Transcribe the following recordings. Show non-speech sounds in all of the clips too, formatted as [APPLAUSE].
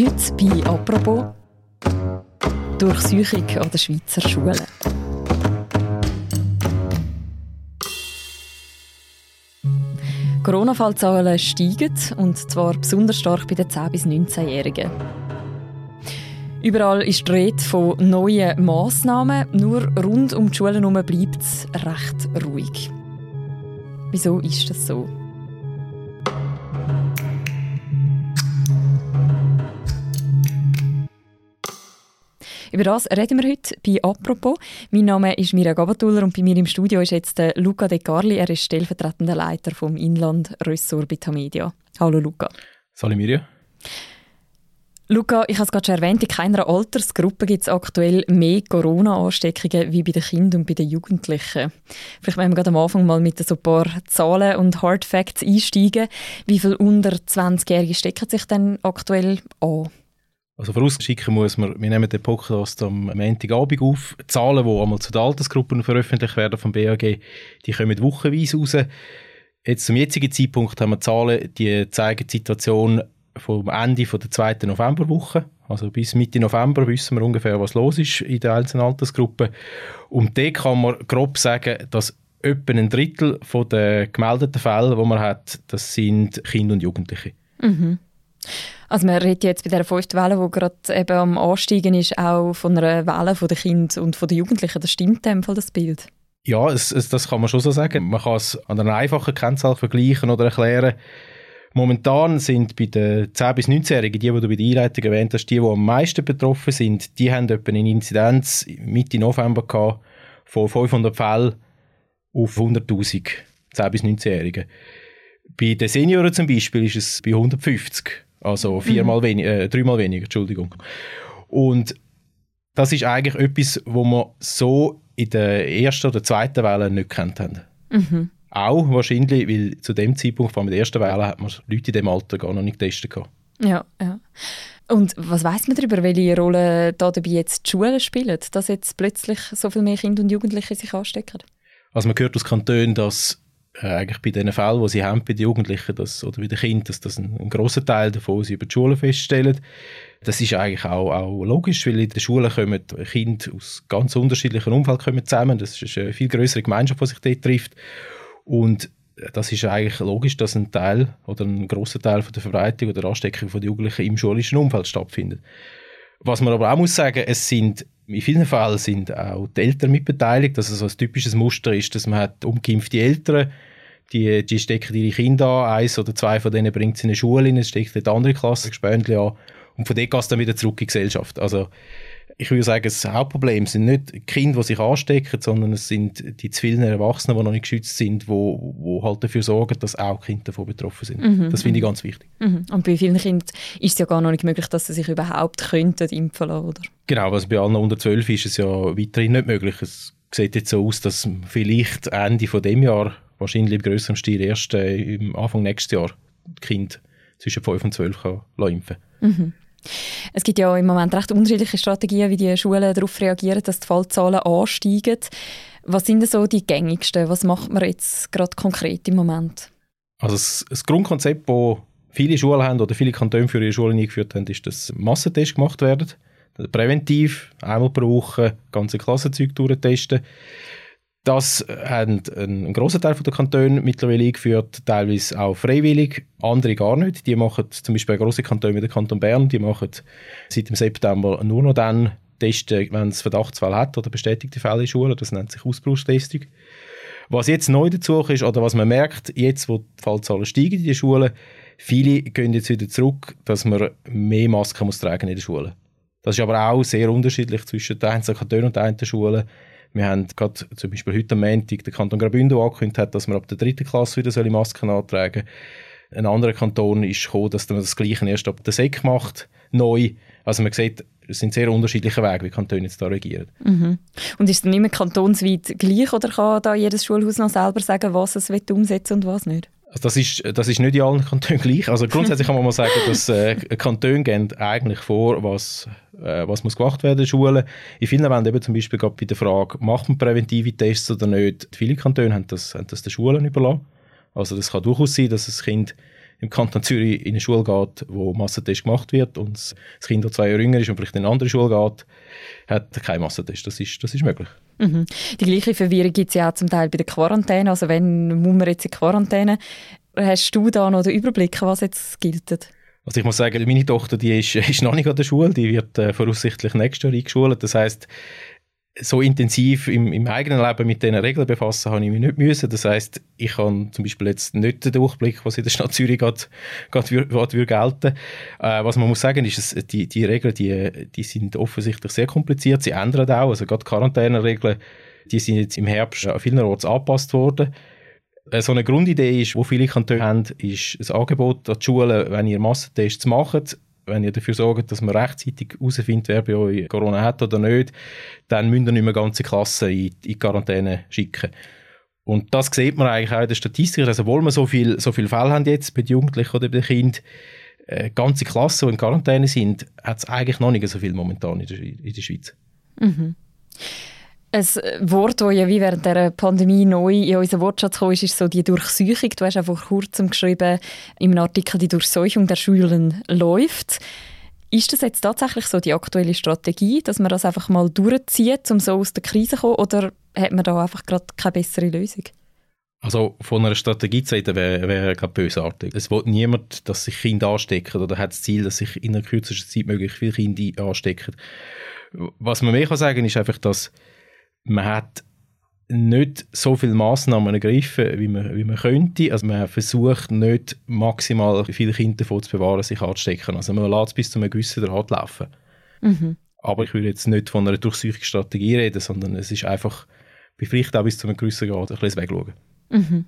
Heute bei «Apropos» Durchsuchung an der Schweizer Schulen. Corona-Fallzahlen steigen, und zwar besonders stark bei den 10- bis 19-Jährigen. Überall ist die Rede von neuen Massnahmen, nur rund um die Schulen herum bleibt es recht ruhig. Wieso ist das so? Über das reden wir heute bei «Apropos». Mein Name ist Mira Gabatuller und bei mir im Studio ist jetzt Luca De Carli. Er ist stellvertretender Leiter vom Inland Ressort bei Tamedia. Hallo Luca. Salut Mirja. Luca, ich habe es gerade schon erwähnt, in keiner Altersgruppe gibt es aktuell mehr Corona-Ansteckungen wie bei den Kindern und bei den Jugendlichen. Vielleicht wollen wir gerade am Anfang mal mit so ein paar Zahlen und Hard Facts einsteigen. Wie viele unter 20-Jährige stecken sich denn aktuell an? Also vorausschicken muss man, wir nehmen den Podcast am Montagabend auf. Die Zahlen, die einmal zu den Altersgruppen veröffentlicht werden vom BAG, die kommen wochenweise raus. Jetzt zum jetzigen Zeitpunkt haben wir Zahlen, die zeigen die Situation vom Ende der zweiten Novemberwoche. Also bis Mitte November wissen wir ungefähr, was los ist in den einzelnen Altersgruppen. Und da kann man grob sagen, dass etwa ein Drittel der gemeldeten Fälle, die man hat, das sind Kinder und Jugendliche. Mhm. Also man redet jetzt bei dieser fünften Welle, die gerade eben am Ansteigen ist, auch von einer Welle der Kinder und der Jugendlichen. Das stimmt dem Fall, das Bild? Ja, es, es, das kann man schon so sagen. Man kann es an einer einfachen Kennzahl vergleichen oder erklären. Momentan sind bei den 10- bis 19-Jährigen, die, die du bei der Einleitung erwähnt hast, die, die am meisten betroffen sind, die haben etwa eine Inzidenz Mitte November gehabt von 500 Fällen auf 100'000 10- bis 19-Jährigen. Bei den Senioren zum Beispiel ist es bei 150. Also viermal mhm. weniger, äh, dreimal weniger, Entschuldigung. Und das ist eigentlich etwas, wo wir so in der ersten oder zweiten Welle nicht gekannt haben. Mhm. Auch wahrscheinlich, weil zu dem Zeitpunkt, vor allem in der ersten Welle, hat man Leute in dem Alter gar noch nicht getestet. Gehabt. Ja, ja. Und was weiß man darüber, welche Rolle da dabei jetzt die Schulen spielen, dass jetzt plötzlich so viel mehr Kinder und Jugendliche sich anstecken? Also man hört aus Kantonen, dass äh, eigentlich bei den Fällen, die sie haben bei den Jugendlichen das, oder bei den Kindern, dass das ein, ein grosser Teil davon sie über die Schule feststellen. Das ist eigentlich auch, auch logisch, weil in den Schulen kommen Kinder aus ganz unterschiedlichen Umfeldern zusammen. Das ist eine viel größere Gemeinschaft, die sich dort trifft. Und das ist eigentlich logisch, dass ein Teil oder ein großer Teil von der Verbreitung oder der Ansteckung von Jugendlichen im schulischen Umfeld stattfindet. Was man aber auch muss sagen, es sind in vielen Fällen sind auch die Eltern mitbeteiligt. Also so ein typisches Muster ist, dass man hat umgeimpfte Eltern, die, die stecken ihre Kinder an, eins oder zwei von denen bringt sie in eine Schule es steckt die andere Klasse Gespöntchen an und von dort geht es dann wieder zurück in die Gesellschaft. Also ich würde sagen, das Hauptproblem sind nicht die Kinder, die sich anstecken, sondern es sind die zu vielen Erwachsenen, die noch nicht geschützt sind, die wo, wo halt dafür sorgen, dass auch Kinder davon betroffen sind. Mhm. Das finde ich ganz wichtig. Mhm. Und bei vielen Kindern ist es ja gar noch nicht möglich, dass sie sich überhaupt könnten impfen lassen, oder? Genau, also bei allen unter 12 ist es ja weiterhin nicht möglich. Es sieht jetzt so aus, dass vielleicht Ende von dem Jahr, wahrscheinlich im größeren Stil erst äh, Anfang nächstes Jahr, Kinder zwischen 5 und 12 kann impfen mhm. Es gibt ja im Moment recht unterschiedliche Strategien, wie die Schulen darauf reagieren, dass die Fallzahlen ansteigen. Was sind denn so die gängigsten? Was macht man jetzt gerade konkret im Moment? Also das, das Grundkonzept, das viele Schulen haben oder viele Kantone für ihre Schulen eingeführt haben, ist, dass Massentests gemacht werden. Präventiv, einmal pro Woche ganze Klassenzeug durchtesten. Das haben ein grosser Teil der Kantone mittlerweile eingeführt, teilweise auch freiwillig, andere gar nicht. Die machen zum Beispiel große Kantone wie der Kanton Bern, die machen seit dem September nur noch dann testen, wenn es Verdachtsfall hat oder bestätigte Fälle in Schulen. Das nennt sich Ausbruchstestung. Was jetzt neu dazu ist, oder was man merkt, jetzt wo die Fallzahlen steigen in den Schulen, viele gehen jetzt wieder zurück, dass man mehr Masken muss tragen in den Schulen. Das ist aber auch sehr unterschiedlich zwischen den einzelnen Kantonen und den einzelnen Schulen. Wir haben gerade zum Beispiel heute am Montag der Kanton Graubünden angekündigt, hat, dass man ab der dritten Klasse wieder Masken antragen soll. Ein anderer Kanton ist gekommen, dass man das Gleiche erst ab der Sek macht, neu. Also man sieht, es sind sehr unterschiedliche Wege, wie Kantone jetzt da regieren. Mhm. Und ist es dann immer kantonsweit gleich oder kann da jedes Schulhaus noch selber sagen, was es umsetzen und was nicht? Also das, ist, das ist nicht in allen Kantonen gleich. Also grundsätzlich kann man mal sagen, dass äh, Kantone gehen eigentlich vor, was, äh, was muss gemacht werden in Schulen. In vielen Ländern eben zum Beispiel gerade bei der Frage, macht man präventive Tests oder nicht, viele Kantone haben das, haben das den Schulen überlassen. Also das kann durchaus sein, dass ein Kind im Kanton Zürich in eine Schule geht, wo Massentest gemacht wird und das Kind, das zwei Jahre jünger ist und vielleicht in eine andere Schule geht, hat keinen Massentest. Das ist, das ist möglich. Mhm. Die gleiche Verwirrung gibt es ja auch zum Teil bei der Quarantäne. Also wenn muss man jetzt in Quarantäne? Hast du da noch den Überblick, was jetzt gilt? Also ich muss sagen, meine Tochter die ist, [LAUGHS] ist noch nicht an der Schule, die wird äh, voraussichtlich nächstes Jahr eingeschult. Das heißt, so intensiv im, im, eigenen Leben mit diesen Regeln befassen habe ich mich nicht müssen. Das heißt, ich habe zum Beispiel jetzt nicht den Durchblick, was in der Stadt Zürich gerade, gerade, gerade gelten äh, Was man muss sagen, ist, dass die, die Regeln, die, die sind offensichtlich sehr kompliziert. Sie ändern auch, also gerade Quarantäneregeln, die sind jetzt im Herbst an vielen Orten angepasst worden. Äh, so eine Grundidee ist, wo viele Kantone haben, ist ein Angebot an die Schulen, wenn ihr Massentests macht, wenn ihr dafür sorgt, dass man rechtzeitig herausfindet, wer bei euch Corona hat oder nicht, dann müsst ihr nicht mehr ganze Klassen in, in Quarantäne schicken. Und das sieht man eigentlich auch in der Statistik. Also, obwohl wir so viele so viel Fälle haben jetzt bei den Jugendlichen oder bei den Kindern, äh, ganze Klassen, die in Quarantäne sind, hat es eigentlich noch nicht so viel momentan in der, in der Schweiz. Mhm. Ein Wort, das ja wie während der Pandemie neu in unseren Wortschatz kam, ist, ist so die Durchseuchung. Du hast auch vor kurzem geschrieben, im Artikel, die Durchseuchung der Schulen läuft. Ist das jetzt tatsächlich so die aktuelle Strategie, dass man das einfach mal durchzieht, um so aus der Krise zu kommen, oder hat man da einfach gerade keine bessere Lösung? Also von einer Strategie zu reden, wäre wär, glaube bösartig. Es will niemand, dass sich Kinder anstecken oder hat das Ziel, dass sich in der kürzesten Zeit möglichst viele Kinder anstecken. Was man mehr kann sagen, ist einfach, dass man hat nicht so viele Massnahmen ergriffen, wie man, wie man könnte. Also man versucht nicht maximal viele Kinder davon zu bewahren, sich anzustecken. Also man lässt es bis zu einem gewissen Grad laufen. Mhm. Aber ich würde jetzt nicht von einer Durchsuchungsstrategie reden, sondern es ist einfach vielleicht auch bis zu einem gewissen Grad ein bisschen wegschauen. Mhm.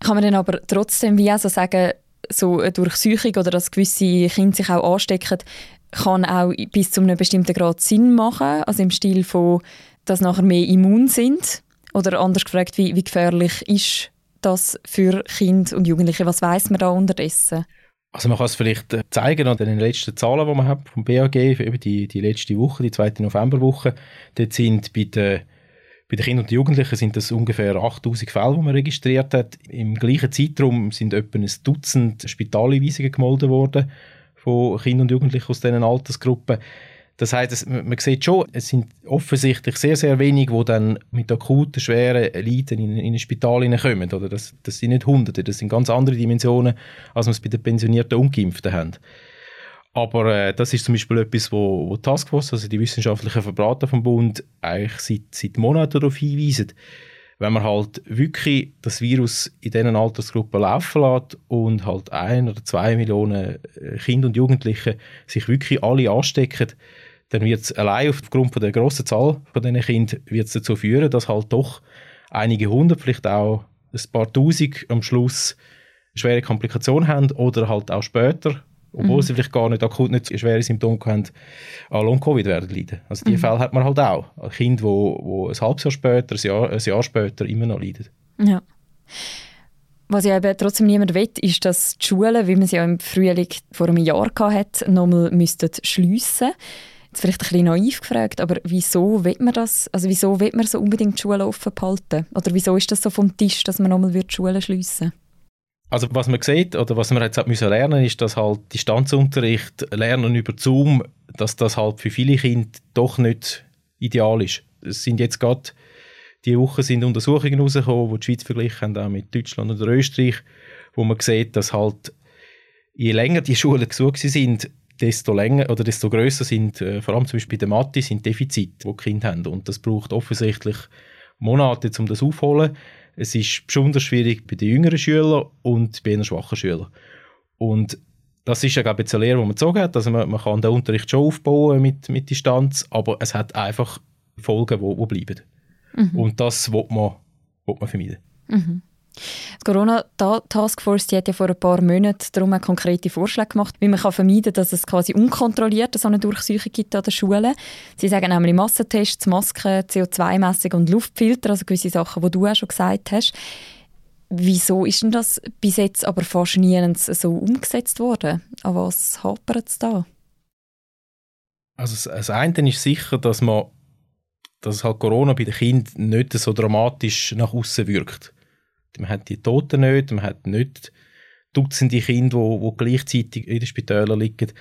Kann man dann aber trotzdem wie also sagen, so eine Durchsuchung oder dass gewisse Kinder sich auch anstecken, kann auch bis zu einem bestimmten Grad Sinn machen, also im Stil von, dass nachher mehr immun sind? Oder anders gefragt, wie, wie gefährlich ist das für Kinder und Jugendliche? Was weiß man da unterdessen? Also man kann es vielleicht äh, zeigen an den letzten Zahlen, die man hat vom BAG, eben die, die letzte Woche, die zweite Novemberwoche. Dort sind bei den, bei den Kindern und Jugendlichen sind das ungefähr 8000 Fälle, die man registriert hat. Im gleichen Zeitraum sind etwa ein Dutzend Spitaleinweisungen gemeldet worden von Kindern und Jugendlichen aus diesen Altersgruppen. Das heißt, man sieht schon, es sind offensichtlich sehr, sehr wenige, die dann mit akuten, schweren Leiden in, in ein Spital kommen. Oder das, das sind nicht Hunderte, das sind ganz andere Dimensionen, als wir es bei den pensionierten Ungeimpften haben. Aber äh, das ist zum Beispiel etwas, wo, wo Taskforce, also die wissenschaftlichen Verberater vom Bund, eigentlich seit, seit Monaten darauf hinweisen wenn man halt wirklich das Virus in diesen Altersgruppen laufen lässt und halt ein oder zwei Millionen äh, Kinder und Jugendliche sich wirklich alle anstecken, dann wird es allein aufgrund der grossen Zahl von diesen Kindern wird's dazu führen, dass halt doch einige hundert, vielleicht auch ein paar tausend am Schluss schwere Komplikationen haben oder halt auch später obwohl mhm. sie vielleicht gar nicht akut nicht schwere Symptome haben, an Long-Covid werden leiden. Also diese mhm. Fälle hat man halt auch. Kinder, wo, wo ein halbes Jahr später, ein Jahr, ein Jahr später immer noch leiden. Ja. Was ja eben trotzdem niemand will, ist, dass die Schulen, wie man sie ja im Frühling vor einem Jahr hatte, nochmal müssten schliessen. Jetzt vielleicht ein bisschen naiv gefragt, aber wieso will man das? Also wieso will man so unbedingt die Schulen offen behalten? Oder wieso ist das so vom Tisch, dass man nochmal die Schulen schliessen würde? Also was man sieht oder was man jetzt hat müssen lernen, ist, dass halt Distanzunterricht, Lernen über Zoom, dass das halt für viele Kinder doch nicht ideal ist. Es sind jetzt gerade die Woche sind Untersuchungen rausgekommen, wo die Schweiz verglichen haben mit Deutschland oder Österreich, wo man sieht, dass halt je länger die [LAUGHS] Schulen gesucht sind, desto länger oder desto größer sind äh, vor allem zum Beispiel bei der Mathe sind Defizite, die die Kinder haben und das braucht offensichtlich Monate, um das aufzuholen. Es ist besonders schwierig bei den jüngeren Schülern und bei den schwachen Schülern. Und das ist ja, glaube ich, eine Lehre, die man gezogen hat. Also man, man kann den Unterricht schon aufbauen mit, mit Distanz, aber es hat einfach Folgen, die, die bleiben. Mhm. Und das will man, will man vermeiden. Mhm. Die Corona-Taskforce hat ja vor ein paar Monaten darum konkrete Vorschläge gemacht, wie man vermeiden kann, dass es quasi unkontrolliert so eine Durchsuchung gibt an den Schulen. Sie sagen nämlich Massentests, Masken, CO2-Messung und Luftfilter, also gewisse Sachen, die du auch schon gesagt hast. Wieso ist denn das bis jetzt aber fast nirgends so umgesetzt worden? An was hapert es da? Also das eine ist sicher, dass man dass halt Corona bei den Kindern nicht so dramatisch nach außen wirkt. Man hat die Toten nicht, man hat nicht Dutzende Kinder, die, gleichzeitig in den Spitälern liegen.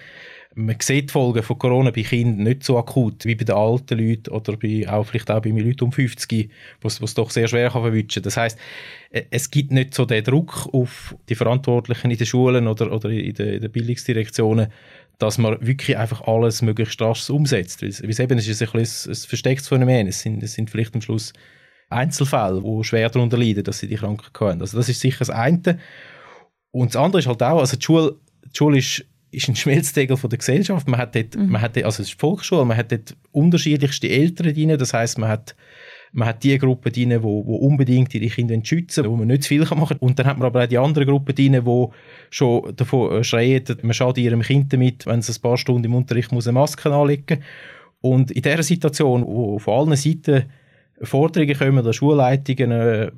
Man sieht die Folgen von Corona bei Kindern nicht so akut wie bei den alten Leuten oder bei, auch vielleicht auch bei Leuten um 50, wo es doch sehr schwer kann verwischen Das heißt, äh, es gibt nicht so den Druck auf die Verantwortlichen in den Schulen oder, oder in, den, in den Bildungsdirektionen, dass man wirklich einfach alles möglichst rasch umsetzt. Weil es eben ist ein, ein, ein verstecktes Phänomen. Es sind, es sind vielleicht am Schluss Einzelfälle, die schwer darunter leiden, dass sie die Krankheit haben. Also das ist sicher das eine. Und das andere ist halt auch, also die Schule, die Schule ist, ist ein Schmelztegel von der Gesellschaft. Man hat dort, mhm. man hat dort, also es ist Volksschule, man hat dort unterschiedlichste Eltern drin. Das heißt, man hat man hat die Gruppe drin, die, wo, wo unbedingt ihre Kinder schützen wo man nicht zu viel machen kann. Und dann hat man aber auch die andere Gruppe drin, die schon davon schreien, man schaut ihrem Kind damit, wenn es ein paar Stunden im Unterricht muss eine Maske anlegen Und in dieser Situation, wo von allen Seiten Forderungen kommen, der Schulleitungen äh,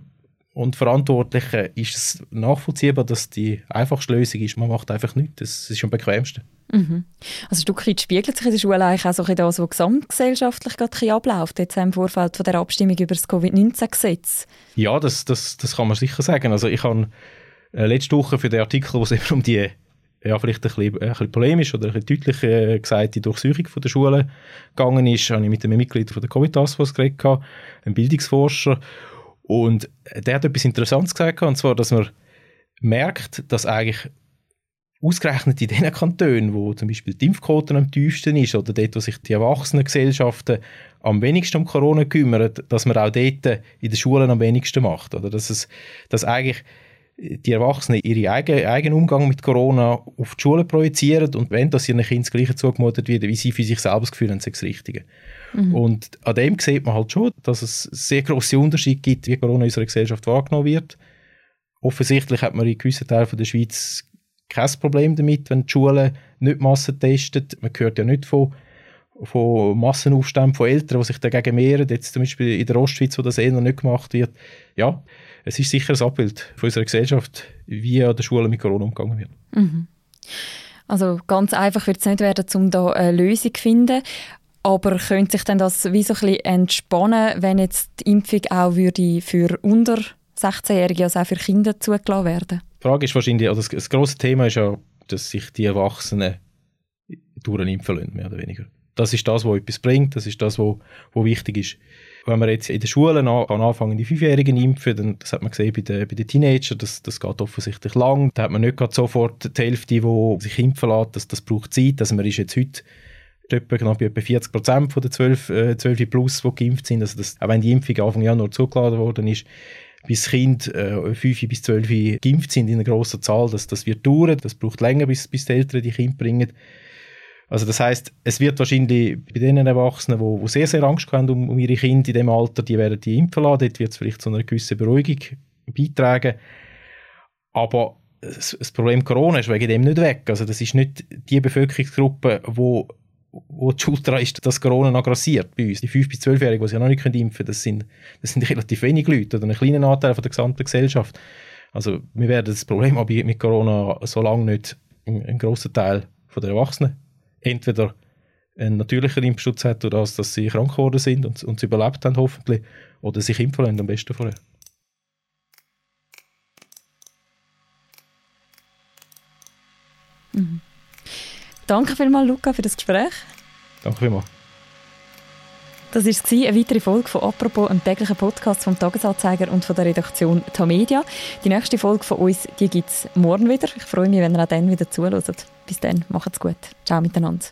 und Verantwortlichen, ist es nachvollziehbar, dass die einfachste Lösung ist, man macht einfach nichts. Das ist am bequemsten. Mhm. Also ein Stück weit spiegelt sich in der Schule eigentlich auch so das, was gesamtgesellschaftlich gerade abläuft, jetzt im Vorfeld von der Abstimmung über das Covid-19-Gesetz. Ja, das, das, das kann man sicher sagen. Also ich habe äh, letzte Woche für den Artikel, wo es eben um die ja, vielleicht ein bisschen, ein bisschen polemisch oder ein bisschen deutlich äh, gesagt, die Durchsuchung von der Schule gegangen ist, habe ich mit einem Mitglied von der Covid Taskforce geredet, einem Bildungsforscher, und der hat etwas Interessantes gesagt, und zwar, dass man merkt, dass eigentlich ausgerechnet in den Kantonen, wo zum Beispiel die Impfquote am tiefsten ist oder dort, wo sich die Erwachsenengesellschaften am wenigsten um Corona kümmern, dass man auch dort in den Schulen am wenigsten macht. Oder dass, es, dass eigentlich die Erwachsenen ihren eigenen, eigenen Umgang mit Corona auf die Schule projizieren und wenn das ihren Kindern das Gleiche zugemutet wird, wie sie für sich selber das Gefühl haben, das Richtige. Mhm. Und an dem sieht man halt schon, dass es sehr große Unterschiede gibt, wie Corona in unserer Gesellschaft wahrgenommen wird. Offensichtlich hat man in gewissen Teilen der Schweiz kein Problem damit, wenn die Schulen nicht Massen testen. Man hört ja nicht von, von Massenaufständen von Eltern, die sich dagegen mehren. Jetzt zum Beispiel in der Ostschweiz, wo das eher noch nicht gemacht wird. Ja, es ist sicher ein Abbild von unserer Gesellschaft, wie an der Schule mit Corona umgegangen wird. Mhm. Also ganz einfach wird es nicht werden, um da eine Lösung zu finden. Aber könnte sich denn das wie so ein bisschen entspannen, wenn jetzt die Impfung auch würde für unter 16-Jährige, also auch für Kinder zugelassen werden? Die Frage ist wahrscheinlich, also das, das grosse Thema ist ja, dass sich die Erwachsenen durchimpfen lassen, mehr oder weniger. Das ist das, was etwas bringt, das ist das, was, was wichtig ist. Wenn man jetzt in den Schulen an, anfangen, die Fünfjährigen impfen, dann, das hat man gesehen bei den, bei den Teenagern, das, das geht offensichtlich lang. Da hat man nicht sofort die Hälfte, die sich impfen lässt, das, das braucht Zeit. Also man ist jetzt heute etwa knapp etwa 40 Prozent der 12, äh, 12 plus, die geimpft sind. Also das, auch wenn die Impfung Anfang Januar zugeladen worden ist, bis Kind äh, 5 bis 12 geimpft sind in einer grossen Zahl, das, das wird dauern, das braucht länger, bis, bis die Eltern die Kinder bringen. Also das heißt, es wird wahrscheinlich bei den Erwachsenen, die sehr, sehr Angst haben um, um ihre Kinder in dem Alter, die werden die impfen lassen, dort wird es vielleicht zu einer gewissen Beruhigung beitragen. Aber das, das Problem Corona ist wegen dem nicht weg. Also das ist nicht die Bevölkerungsgruppe, wo wo die Schuld daran ist, dass Corona noch grassiert bei uns. Die 5- bis 12-Jährigen, die sich noch nicht impfen können, das sind, das sind [LAUGHS] relativ wenige Leute oder ein kleiner Anteil von der gesamten Gesellschaft. Also wir werden das Problem mit Corona so lange nicht einen grossen Teil der Erwachsenen entweder einen natürlichen Impfschutz hat, oder dass sie krank geworden sind und, und sie überlebt haben hoffentlich, oder sich impfen lassen, am besten vorher. Mhm. Danke vielmals, Luca, für das Gespräch. Danke vielmals. Das war eine weitere Folge von «Apropos», einem täglichen Podcast vom «Tagesanzeiger» und von der Redaktion Tamedia. Die nächste Folge von uns gibt es morgen wieder. Ich freue mich, wenn ihr auch dann wieder zuhört. Bis dann, macht's gut. Ciao miteinander.